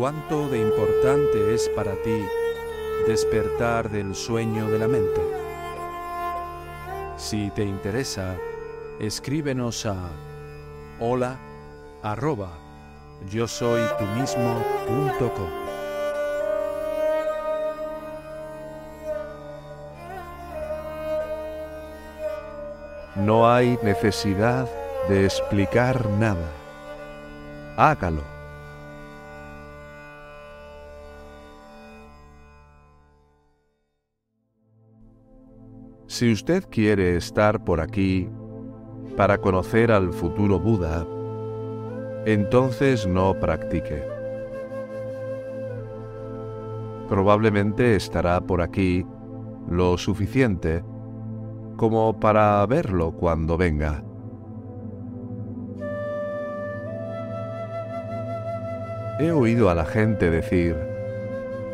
¿Cuánto de importante es para ti despertar del sueño de la mente? Si te interesa, escríbenos a hola arroba yo soy mismo. No hay necesidad de explicar nada. Hágalo. Si usted quiere estar por aquí para conocer al futuro Buda, entonces no practique. Probablemente estará por aquí lo suficiente como para verlo cuando venga. He oído a la gente decir,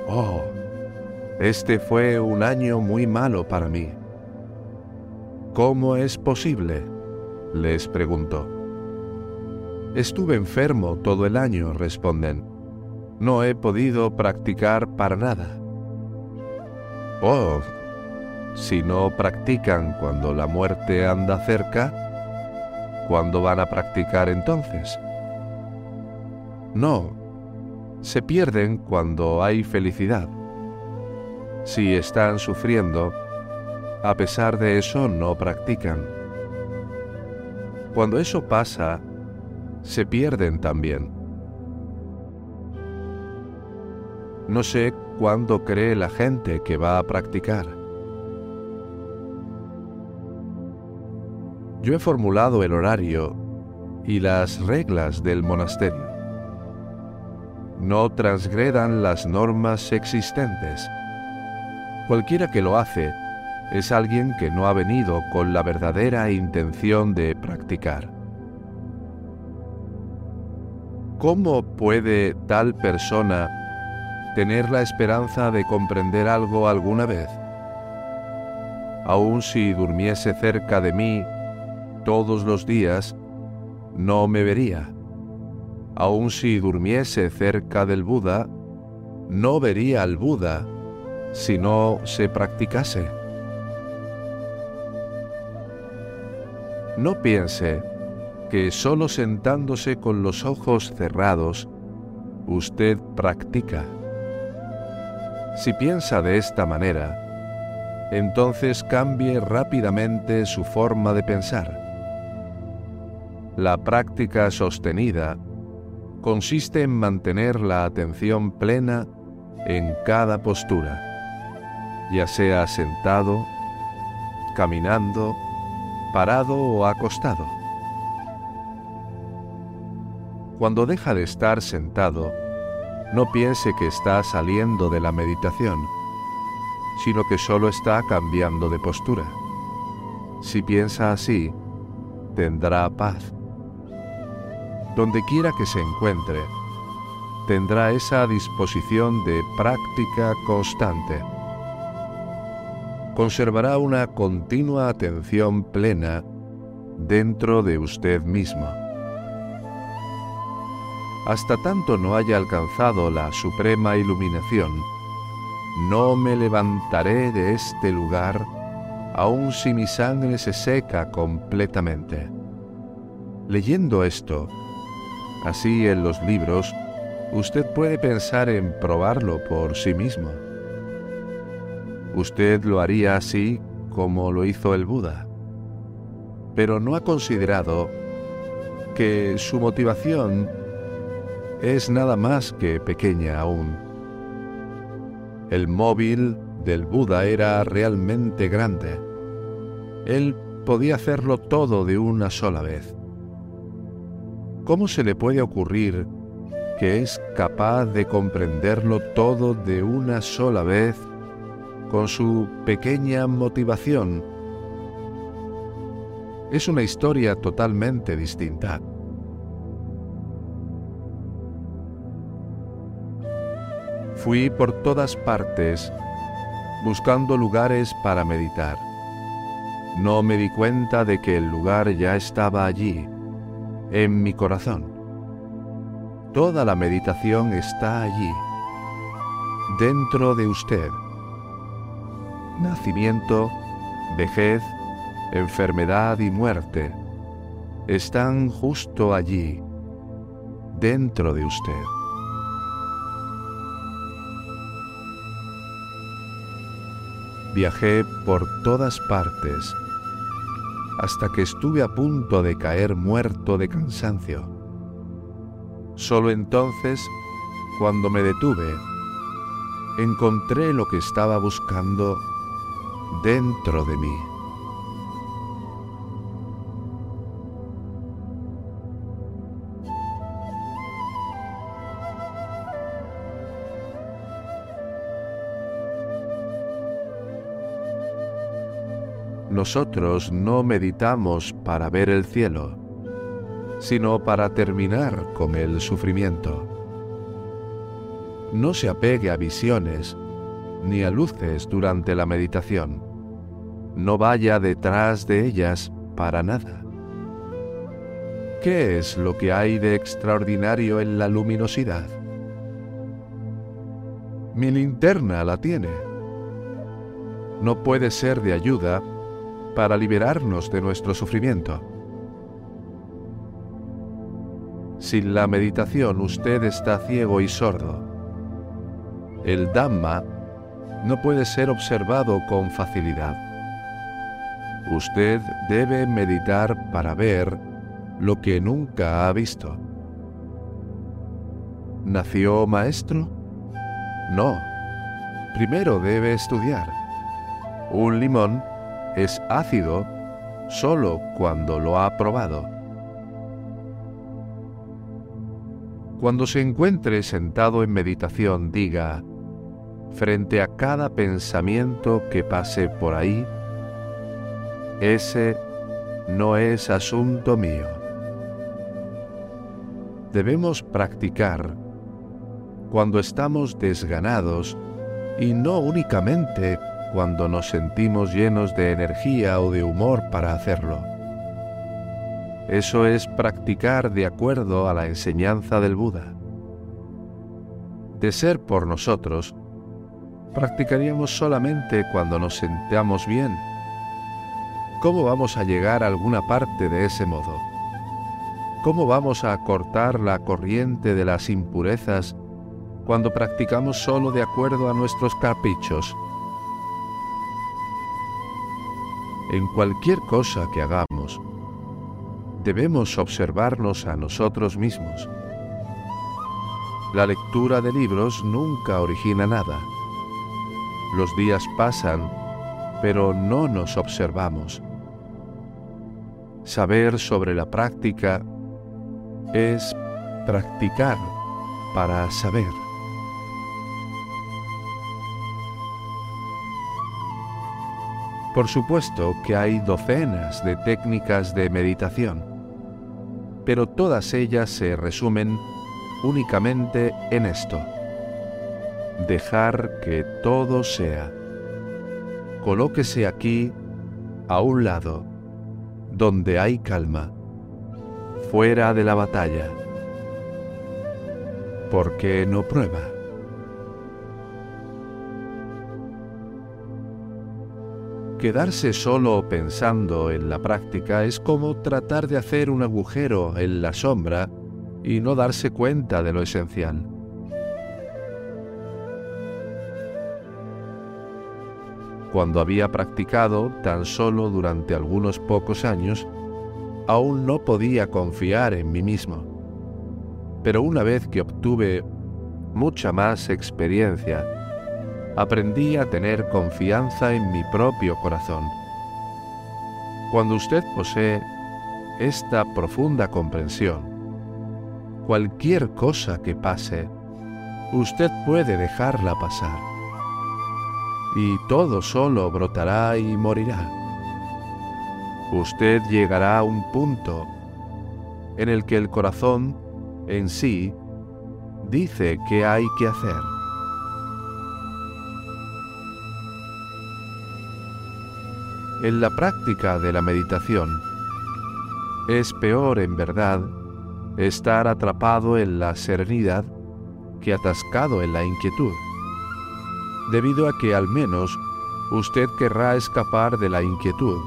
oh, este fue un año muy malo para mí. ¿Cómo es posible? les pregunto. Estuve enfermo todo el año, responden. No he podido practicar para nada. Oh, si no practican cuando la muerte anda cerca, ¿cuándo van a practicar entonces? No, se pierden cuando hay felicidad. Si están sufriendo, a pesar de eso no practican. Cuando eso pasa, se pierden también. No sé cuándo cree la gente que va a practicar. Yo he formulado el horario y las reglas del monasterio. No transgredan las normas existentes. Cualquiera que lo hace es alguien que no ha venido con la verdadera intención de practicar. ¿Cómo puede tal persona tener la esperanza de comprender algo alguna vez? Aun si durmiese cerca de mí todos los días, no me vería. Aun si durmiese cerca del Buda, no vería al Buda si no se practicase. No piense que solo sentándose con los ojos cerrados, usted practica. Si piensa de esta manera, entonces cambie rápidamente su forma de pensar. La práctica sostenida consiste en mantener la atención plena en cada postura, ya sea sentado, caminando, parado o acostado. Cuando deja de estar sentado, no piense que está saliendo de la meditación, sino que solo está cambiando de postura. Si piensa así, tendrá paz. Donde quiera que se encuentre, tendrá esa disposición de práctica constante conservará una continua atención plena dentro de usted mismo. Hasta tanto no haya alcanzado la suprema iluminación, no me levantaré de este lugar aun si mi sangre se seca completamente. Leyendo esto, así en los libros, usted puede pensar en probarlo por sí mismo usted lo haría así como lo hizo el Buda. Pero no ha considerado que su motivación es nada más que pequeña aún. El móvil del Buda era realmente grande. Él podía hacerlo todo de una sola vez. ¿Cómo se le puede ocurrir que es capaz de comprenderlo todo de una sola vez con su pequeña motivación. Es una historia totalmente distinta. Fui por todas partes buscando lugares para meditar. No me di cuenta de que el lugar ya estaba allí, en mi corazón. toda la meditación está allí, dentro de usted. Nacimiento, vejez, enfermedad y muerte están justo allí, dentro de usted. Viajé por todas partes hasta que estuve a punto de caer muerto de cansancio. Solo entonces, cuando me detuve, encontré lo que estaba buscando dentro de mí. Nosotros no meditamos para ver el cielo, sino para terminar con el sufrimiento. No se apegue a visiones ni a luces durante la meditación. No vaya detrás de ellas para nada. ¿Qué es lo que hay de extraordinario en la luminosidad? Mi linterna la tiene. No puede ser de ayuda para liberarnos de nuestro sufrimiento. Sin la meditación usted está ciego y sordo. El Dhamma no puede ser observado con facilidad. Usted debe meditar para ver lo que nunca ha visto. ¿Nació maestro? No. Primero debe estudiar. Un limón es ácido solo cuando lo ha probado. Cuando se encuentre sentado en meditación, diga, frente a cada pensamiento que pase por ahí, ese no es asunto mío. Debemos practicar cuando estamos desganados y no únicamente cuando nos sentimos llenos de energía o de humor para hacerlo. Eso es practicar de acuerdo a la enseñanza del Buda. De ser por nosotros, practicaríamos solamente cuando nos sentamos bien. ¿Cómo vamos a llegar a alguna parte de ese modo? ¿Cómo vamos a cortar la corriente de las impurezas cuando practicamos solo de acuerdo a nuestros caprichos? En cualquier cosa que hagamos, debemos observarnos a nosotros mismos. La lectura de libros nunca origina nada. Los días pasan, pero no nos observamos. Saber sobre la práctica es practicar para saber. Por supuesto que hay docenas de técnicas de meditación, pero todas ellas se resumen únicamente en esto. Dejar que todo sea. Colóquese aquí, a un lado, donde hay calma, fuera de la batalla. ¿Por qué no prueba? Quedarse solo pensando en la práctica es como tratar de hacer un agujero en la sombra y no darse cuenta de lo esencial. Cuando había practicado tan solo durante algunos pocos años, aún no podía confiar en mí mismo. Pero una vez que obtuve mucha más experiencia, aprendí a tener confianza en mi propio corazón. Cuando usted posee esta profunda comprensión, cualquier cosa que pase, usted puede dejarla pasar. Y todo solo brotará y morirá. Usted llegará a un punto en el que el corazón en sí dice qué hay que hacer. en la práctica de la meditación. Es peor, en verdad, estar atrapado en la serenidad que atascado en la inquietud, debido a que al menos usted querrá escapar de la inquietud,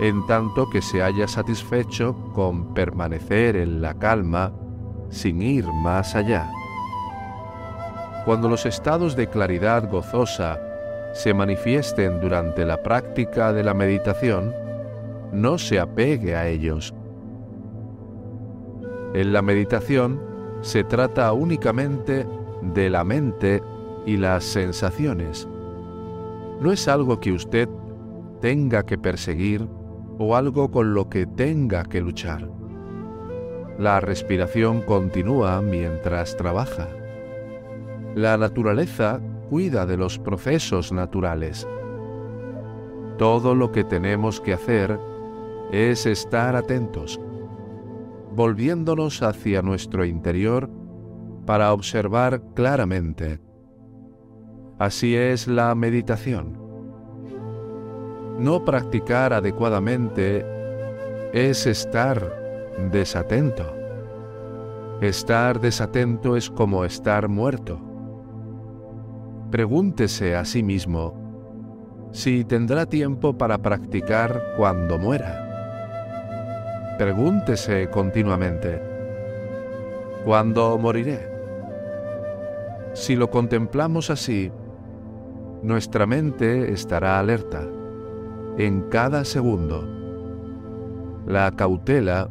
en tanto que se haya satisfecho con permanecer en la calma sin ir más allá. Cuando los estados de claridad gozosa se manifiesten durante la práctica de la meditación, no se apegue a ellos. En la meditación se trata únicamente de la mente y las sensaciones. No es algo que usted tenga que perseguir o algo con lo que tenga que luchar. La respiración continúa mientras trabaja. La naturaleza cuida de los procesos naturales. Todo lo que tenemos que hacer es estar atentos, volviéndonos hacia nuestro interior para observar claramente. Así es la meditación. No practicar adecuadamente es estar desatento. Estar desatento es como estar muerto. Pregúntese a sí mismo si tendrá tiempo para practicar cuando muera. Pregúntese continuamente, ¿cuándo moriré? Si lo contemplamos así, nuestra mente estará alerta en cada segundo. La cautela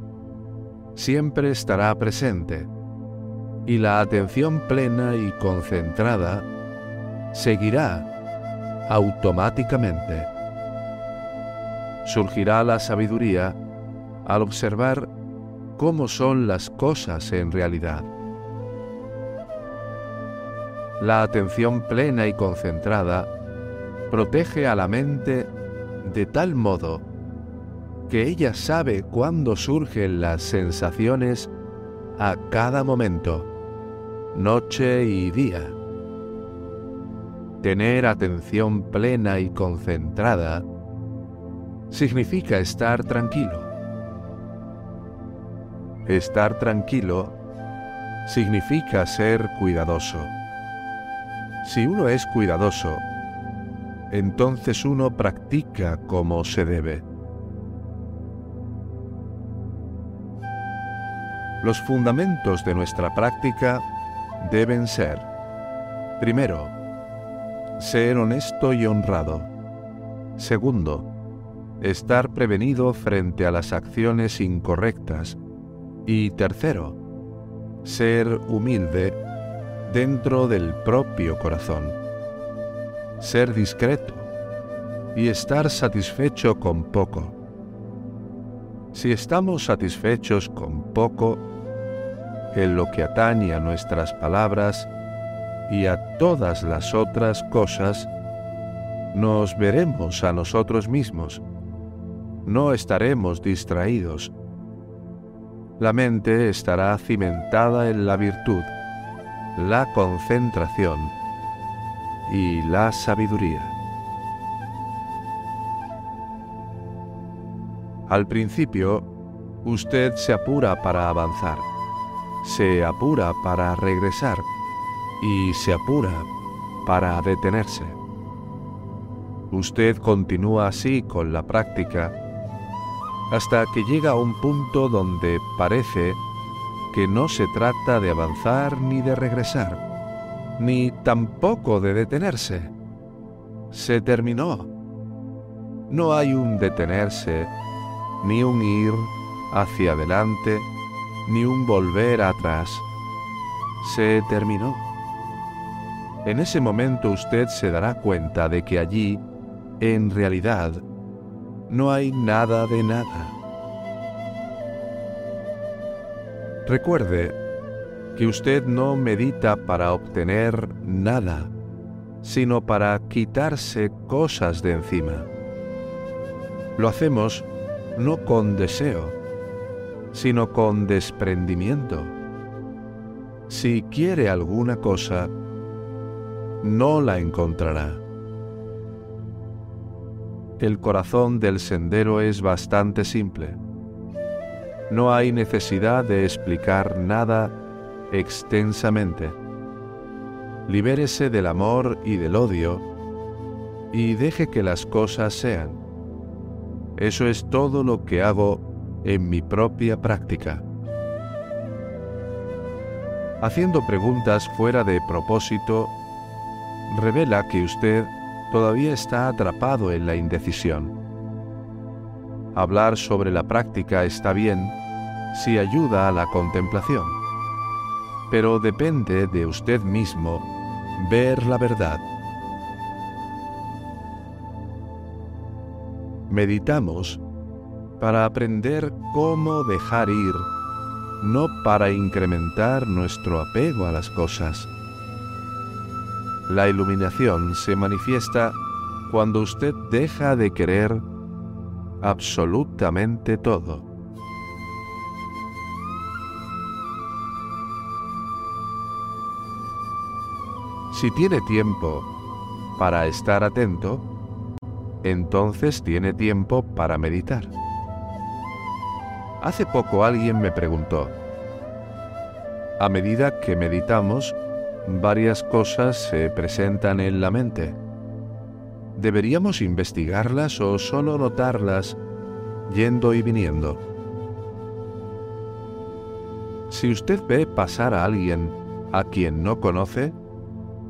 siempre estará presente y la atención plena y concentrada seguirá automáticamente. Surgirá la sabiduría al observar cómo son las cosas en realidad. La atención plena y concentrada protege a la mente de tal modo que ella sabe cuándo surgen las sensaciones a cada momento, noche y día. Tener atención plena y concentrada significa estar tranquilo. Estar tranquilo significa ser cuidadoso. Si uno es cuidadoso, entonces uno practica como se debe. Los fundamentos de nuestra práctica deben ser, primero, ser honesto y honrado. Segundo, estar prevenido frente a las acciones incorrectas. Y tercero, ser humilde dentro del propio corazón. Ser discreto y estar satisfecho con poco. Si estamos satisfechos con poco, en lo que atañe a nuestras palabras y a todas las otras cosas, nos veremos a nosotros mismos, no estaremos distraídos. La mente estará cimentada en la virtud, la concentración y la sabiduría. Al principio, usted se apura para avanzar se apura para regresar y se apura para detenerse. Usted continúa así con la práctica hasta que llega a un punto donde parece que no se trata de avanzar ni de regresar, ni tampoco de detenerse. Se terminó. No hay un detenerse, ni un ir hacia adelante, ni un volver atrás. Se terminó. En ese momento usted se dará cuenta de que allí, en realidad, no hay nada de nada. Recuerde que usted no medita para obtener nada, sino para quitarse cosas de encima. Lo hacemos no con deseo, sino con desprendimiento. Si quiere alguna cosa, no la encontrará. El corazón del sendero es bastante simple. No hay necesidad de explicar nada extensamente. Libérese del amor y del odio y deje que las cosas sean. Eso es todo lo que hago en mi propia práctica. Haciendo preguntas fuera de propósito, revela que usted todavía está atrapado en la indecisión. Hablar sobre la práctica está bien si ayuda a la contemplación, pero depende de usted mismo ver la verdad. Meditamos para aprender cómo dejar ir, no para incrementar nuestro apego a las cosas. La iluminación se manifiesta cuando usted deja de querer absolutamente todo. Si tiene tiempo para estar atento, entonces tiene tiempo para meditar. Hace poco alguien me preguntó, a medida que meditamos, varias cosas se presentan en la mente. ¿Deberíamos investigarlas o solo notarlas yendo y viniendo? Si usted ve pasar a alguien a quien no conoce,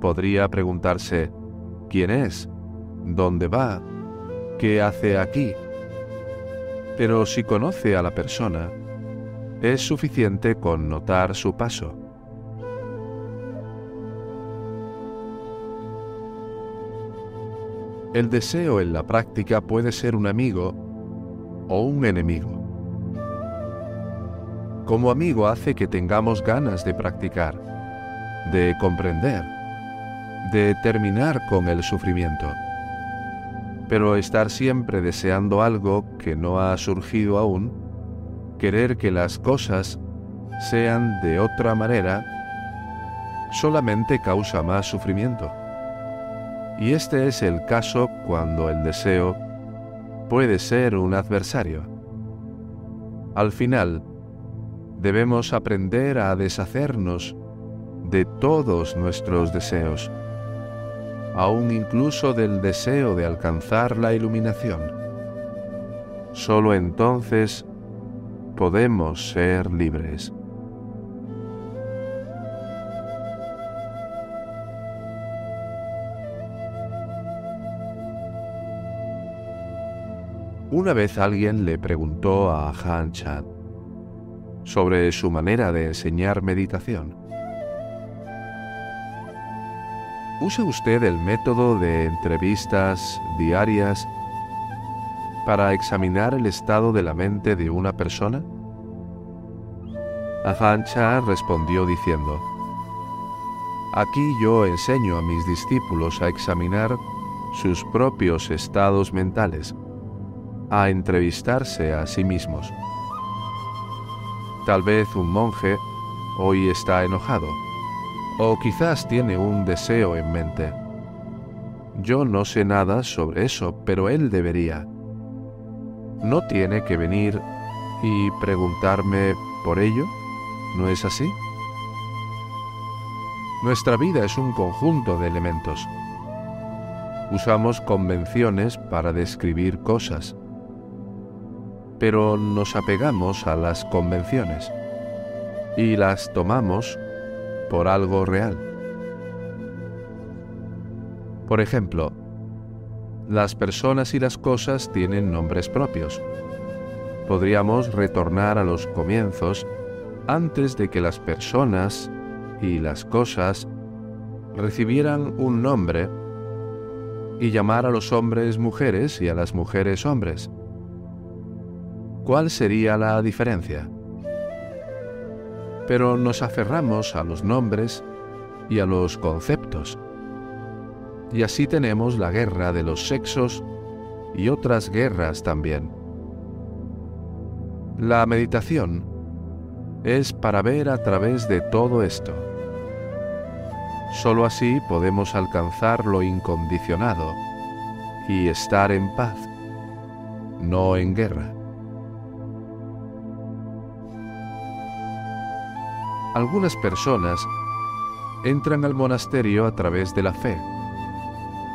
podría preguntarse, ¿quién es? ¿Dónde va? ¿Qué hace aquí? Pero si conoce a la persona, es suficiente con notar su paso. El deseo en la práctica puede ser un amigo o un enemigo. Como amigo hace que tengamos ganas de practicar, de comprender, de terminar con el sufrimiento. Pero estar siempre deseando algo que no ha surgido aún, querer que las cosas sean de otra manera, solamente causa más sufrimiento. Y este es el caso cuando el deseo puede ser un adversario. Al final, debemos aprender a deshacernos de todos nuestros deseos, aun incluso del deseo de alcanzar la iluminación. Solo entonces podemos ser libres. Una vez alguien le preguntó a Han Chan sobre su manera de enseñar meditación. ¿Usa usted el método de entrevistas diarias para examinar el estado de la mente de una persona? Han Chan respondió diciendo, Aquí yo enseño a mis discípulos a examinar sus propios estados mentales a entrevistarse a sí mismos. Tal vez un monje hoy está enojado, o quizás tiene un deseo en mente. Yo no sé nada sobre eso, pero él debería. No tiene que venir y preguntarme por ello, ¿no es así? Nuestra vida es un conjunto de elementos. Usamos convenciones para describir cosas pero nos apegamos a las convenciones y las tomamos por algo real. Por ejemplo, las personas y las cosas tienen nombres propios. Podríamos retornar a los comienzos antes de que las personas y las cosas recibieran un nombre y llamar a los hombres mujeres y a las mujeres hombres. ¿Cuál sería la diferencia? Pero nos aferramos a los nombres y a los conceptos. Y así tenemos la guerra de los sexos y otras guerras también. La meditación es para ver a través de todo esto. Solo así podemos alcanzar lo incondicionado y estar en paz, no en guerra. Algunas personas entran al monasterio a través de la fe,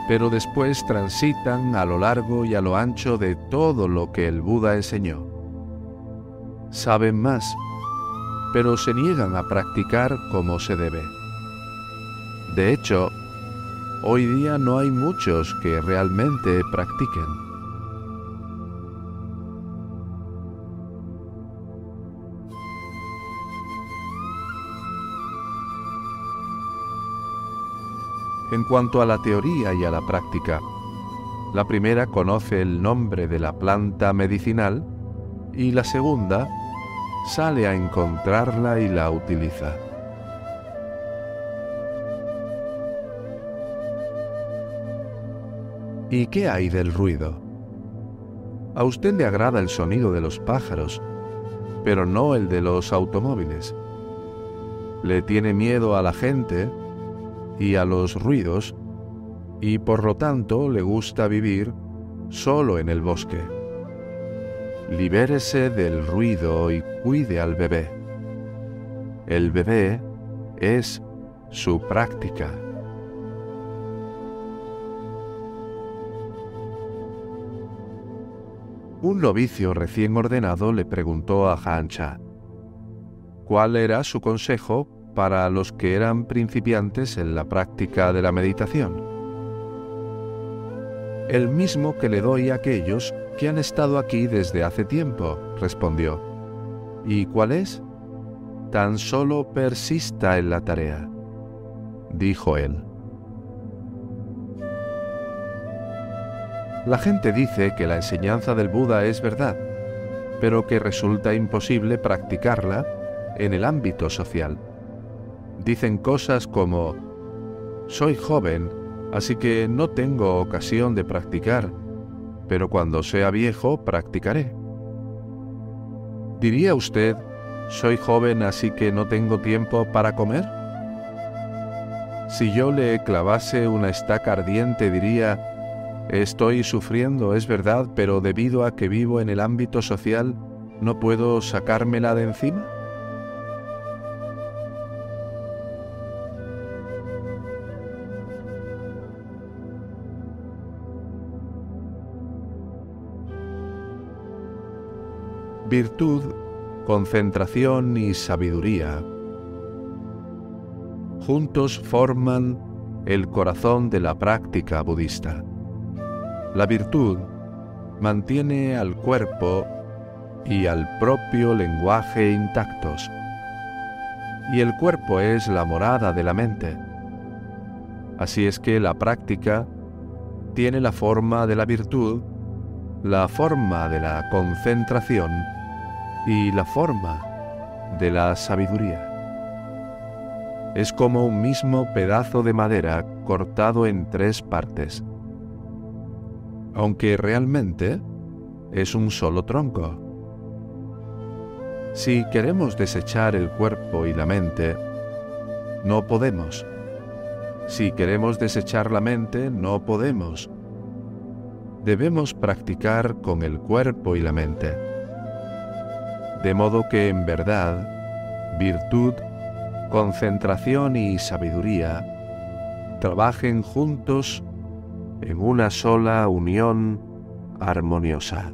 pero después transitan a lo largo y a lo ancho de todo lo que el Buda enseñó. Saben más, pero se niegan a practicar como se debe. De hecho, hoy día no hay muchos que realmente practiquen. En cuanto a la teoría y a la práctica, la primera conoce el nombre de la planta medicinal y la segunda sale a encontrarla y la utiliza. ¿Y qué hay del ruido? A usted le agrada el sonido de los pájaros, pero no el de los automóviles. Le tiene miedo a la gente y a los ruidos, y por lo tanto le gusta vivir solo en el bosque. Libérese del ruido y cuide al bebé. El bebé es su práctica. Un novicio recién ordenado le preguntó a Hancha cuál era su consejo para los que eran principiantes en la práctica de la meditación. El mismo que le doy a aquellos que han estado aquí desde hace tiempo, respondió. ¿Y cuál es? Tan solo persista en la tarea, dijo él. La gente dice que la enseñanza del Buda es verdad, pero que resulta imposible practicarla en el ámbito social dicen cosas como, soy joven, así que no tengo ocasión de practicar, pero cuando sea viejo practicaré. ¿Diría usted, soy joven así que no tengo tiempo para comer? Si yo le clavase una estaca ardiente diría, estoy sufriendo, es verdad, pero debido a que vivo en el ámbito social, ¿no puedo sacármela de encima? Virtud, concentración y sabiduría. Juntos forman el corazón de la práctica budista. La virtud mantiene al cuerpo y al propio lenguaje intactos. Y el cuerpo es la morada de la mente. Así es que la práctica tiene la forma de la virtud, la forma de la concentración y la forma de la sabiduría. Es como un mismo pedazo de madera cortado en tres partes, aunque realmente es un solo tronco. Si queremos desechar el cuerpo y la mente, no podemos. Si queremos desechar la mente, no podemos. Debemos practicar con el cuerpo y la mente de modo que en verdad, virtud, concentración y sabiduría trabajen juntos en una sola unión armoniosa.